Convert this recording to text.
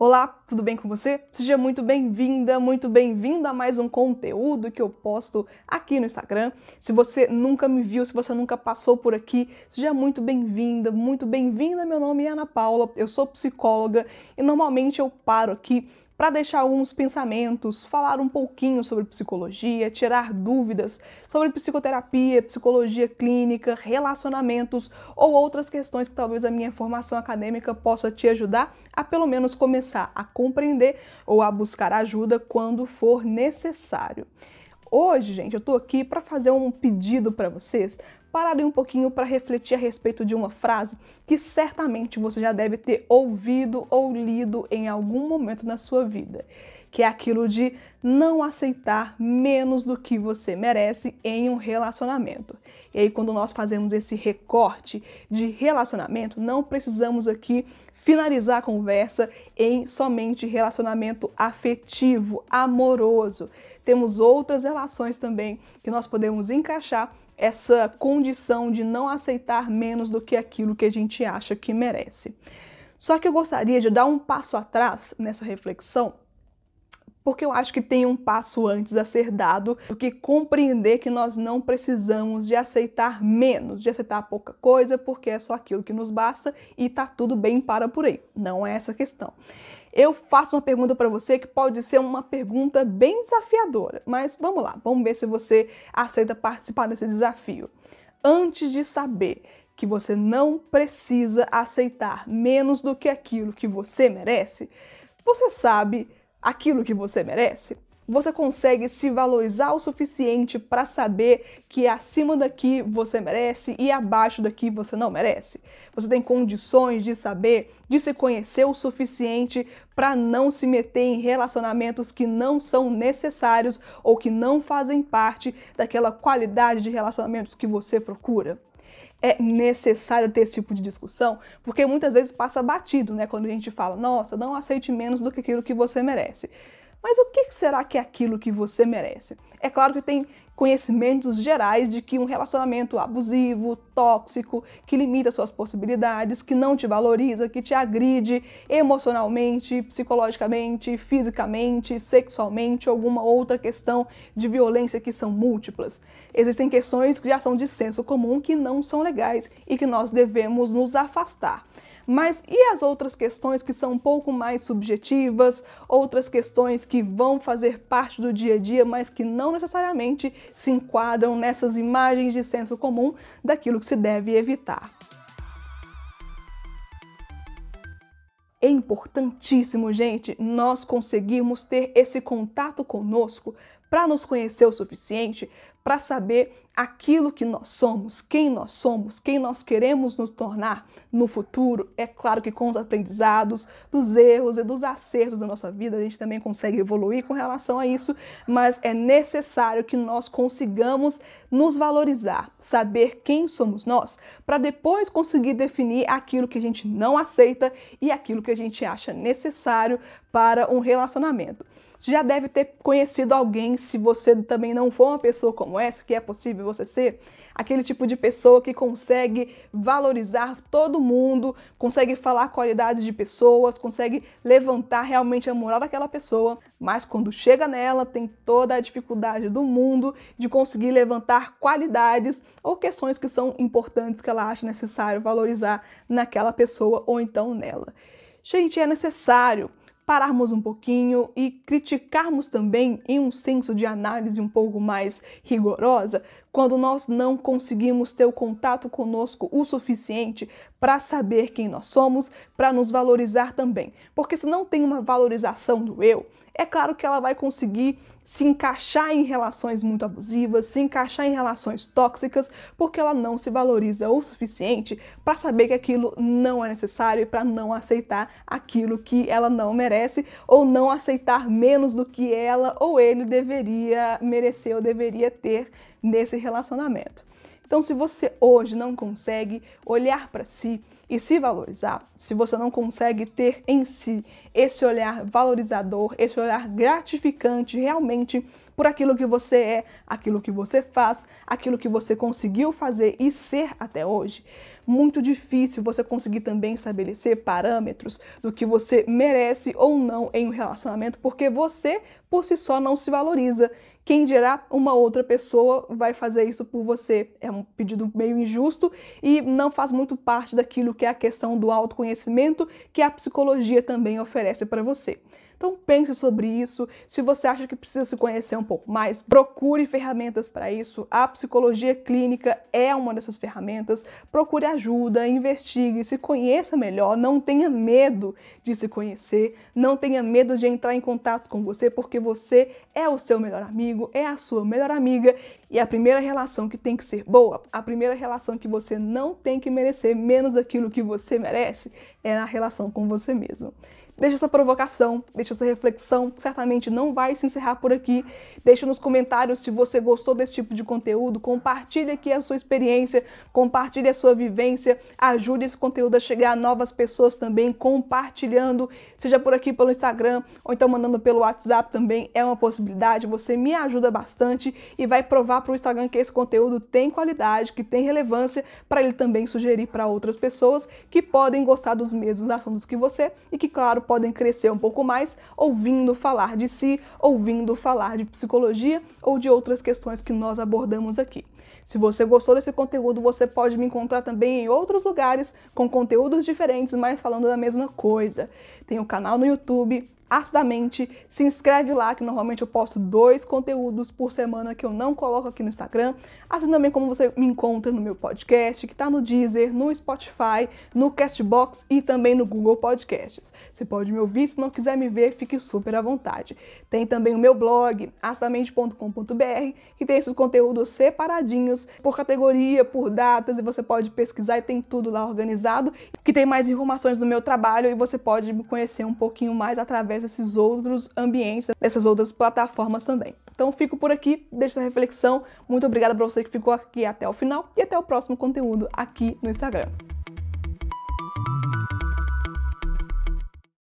Olá, tudo bem com você? Seja muito bem-vinda, muito bem-vindo a mais um conteúdo que eu posto aqui no Instagram. Se você nunca me viu, se você nunca passou por aqui, seja muito bem-vinda, muito bem-vinda. Meu nome é Ana Paula, eu sou psicóloga e normalmente eu paro aqui para deixar alguns pensamentos, falar um pouquinho sobre psicologia, tirar dúvidas sobre psicoterapia, psicologia clínica, relacionamentos ou outras questões que talvez a minha formação acadêmica possa te ajudar a pelo menos começar a compreender ou a buscar ajuda quando for necessário. Hoje, gente, eu tô aqui para fazer um pedido para vocês pararem um pouquinho para refletir a respeito de uma frase que certamente você já deve ter ouvido ou lido em algum momento na sua vida, que é aquilo de não aceitar menos do que você merece em um relacionamento. E aí, quando nós fazemos esse recorte de relacionamento, não precisamos aqui finalizar a conversa em somente relacionamento afetivo, amoroso temos outras relações também que nós podemos encaixar essa condição de não aceitar menos do que aquilo que a gente acha que merece. Só que eu gostaria de dar um passo atrás nessa reflexão, porque eu acho que tem um passo antes a ser dado do que compreender que nós não precisamos de aceitar menos, de aceitar pouca coisa, porque é só aquilo que nos basta e tá tudo bem para por aí. Não é essa a questão eu faço uma pergunta para você que pode ser uma pergunta bem desafiadora, mas vamos lá, vamos ver se você aceita participar desse desafio. Antes de saber que você não precisa aceitar menos do que aquilo que você merece, você sabe aquilo que você merece? você consegue se valorizar o suficiente para saber que acima daqui você merece e abaixo daqui você não merece? Você tem condições de saber, de se conhecer o suficiente para não se meter em relacionamentos que não são necessários ou que não fazem parte daquela qualidade de relacionamentos que você procura? É necessário ter esse tipo de discussão, porque muitas vezes passa batido, né? Quando a gente fala, nossa, não aceite menos do que aquilo que você merece. Mas o que será que é aquilo que você merece? É claro que tem conhecimentos gerais de que um relacionamento abusivo, tóxico, que limita suas possibilidades, que não te valoriza, que te agride emocionalmente, psicologicamente, fisicamente, sexualmente, alguma outra questão de violência que são múltiplas. Existem questões que já são de senso comum que não são legais e que nós devemos nos afastar. Mas e as outras questões que são um pouco mais subjetivas, outras questões que vão fazer parte do dia a dia, mas que não necessariamente se enquadram nessas imagens de senso comum daquilo que se deve evitar? É importantíssimo, gente, nós conseguirmos ter esse contato conosco para nos conhecer o suficiente para saber aquilo que nós somos, quem nós somos, quem nós queremos nos tornar no futuro. É claro que com os aprendizados, dos erros e dos acertos da nossa vida, a gente também consegue evoluir com relação a isso, mas é necessário que nós consigamos nos valorizar, saber quem somos nós, para depois conseguir definir aquilo que a gente não aceita e aquilo que a gente acha necessário para um relacionamento. Você já deve ter conhecido alguém, se você também não for uma pessoa como essa, que é possível você ser, aquele tipo de pessoa que consegue valorizar todo mundo, consegue falar qualidades de pessoas, consegue levantar realmente a moral daquela pessoa, mas quando chega nela tem toda a dificuldade do mundo de conseguir levantar qualidades ou questões que são importantes que ela acha necessário valorizar naquela pessoa ou então nela. Gente, é necessário pararmos um pouquinho e criticarmos também em um senso de análise um pouco mais rigorosa quando nós não conseguimos ter o contato conosco o suficiente para saber quem nós somos, para nos valorizar também. Porque se não tem uma valorização do eu, é claro que ela vai conseguir se encaixar em relações muito abusivas, se encaixar em relações tóxicas, porque ela não se valoriza o suficiente para saber que aquilo não é necessário e para não aceitar aquilo que ela não merece ou não aceitar menos do que ela ou ele deveria merecer ou deveria ter nesse relacionamento. Então, se você hoje não consegue olhar para si e se valorizar, se você não consegue ter em si esse olhar valorizador, esse olhar gratificante realmente por aquilo que você é, aquilo que você faz, aquilo que você conseguiu fazer e ser até hoje, muito difícil você conseguir também estabelecer parâmetros do que você merece ou não em um relacionamento, porque você por si só não se valoriza. Quem dirá uma outra pessoa vai fazer isso por você? É um pedido meio injusto e não faz muito parte daquilo que é a questão do autoconhecimento que a psicologia também oferece para você. Então pense sobre isso. Se você acha que precisa se conhecer um pouco mais, procure ferramentas para isso. A psicologia clínica é uma dessas ferramentas. Procure ajuda, investigue, se conheça melhor, não tenha medo de se conhecer, não tenha medo de entrar em contato com você, porque você é o seu melhor amigo, é a sua melhor amiga e a primeira relação que tem que ser boa, a primeira relação que você não tem que merecer menos daquilo que você merece, é a relação com você mesmo. Deixa essa provocação, deixa essa reflexão, certamente não vai se encerrar por aqui. Deixa nos comentários se você gostou desse tipo de conteúdo, compartilhe aqui a sua experiência, compartilhe a sua vivência, ajude esse conteúdo a chegar a novas pessoas também, compartilhando, seja por aqui pelo Instagram ou então mandando pelo WhatsApp também, é uma possibilidade, você me ajuda bastante e vai provar para o Instagram que esse conteúdo tem qualidade, que tem relevância, para ele também sugerir para outras pessoas que podem gostar dos mesmos assuntos que você e que, claro, podem crescer um pouco mais ouvindo falar de si, ouvindo falar de psicologia ou de outras questões que nós abordamos aqui. Se você gostou desse conteúdo, você pode me encontrar também em outros lugares com conteúdos diferentes, mas falando da mesma coisa. Tem o um canal no YouTube, acidamente, se inscreve lá que normalmente eu posto dois conteúdos por semana que eu não coloco aqui no Instagram, assim também como você me encontra no meu podcast, que está no Deezer, no Spotify, no Castbox e também no Google Podcasts. Você pode me ouvir, se não quiser me ver, fique super à vontade. Tem também o meu blog, acidamente.com.br, que tem esses conteúdos separadinhos por categoria, por datas, e você pode pesquisar e tem tudo lá organizado, que tem mais informações do meu trabalho e você pode me conhecer um pouquinho mais através através desses outros ambientes, dessas outras plataformas também. Então fico por aqui, deixo essa reflexão. Muito obrigada para você que ficou aqui até o final e até o próximo conteúdo aqui no Instagram.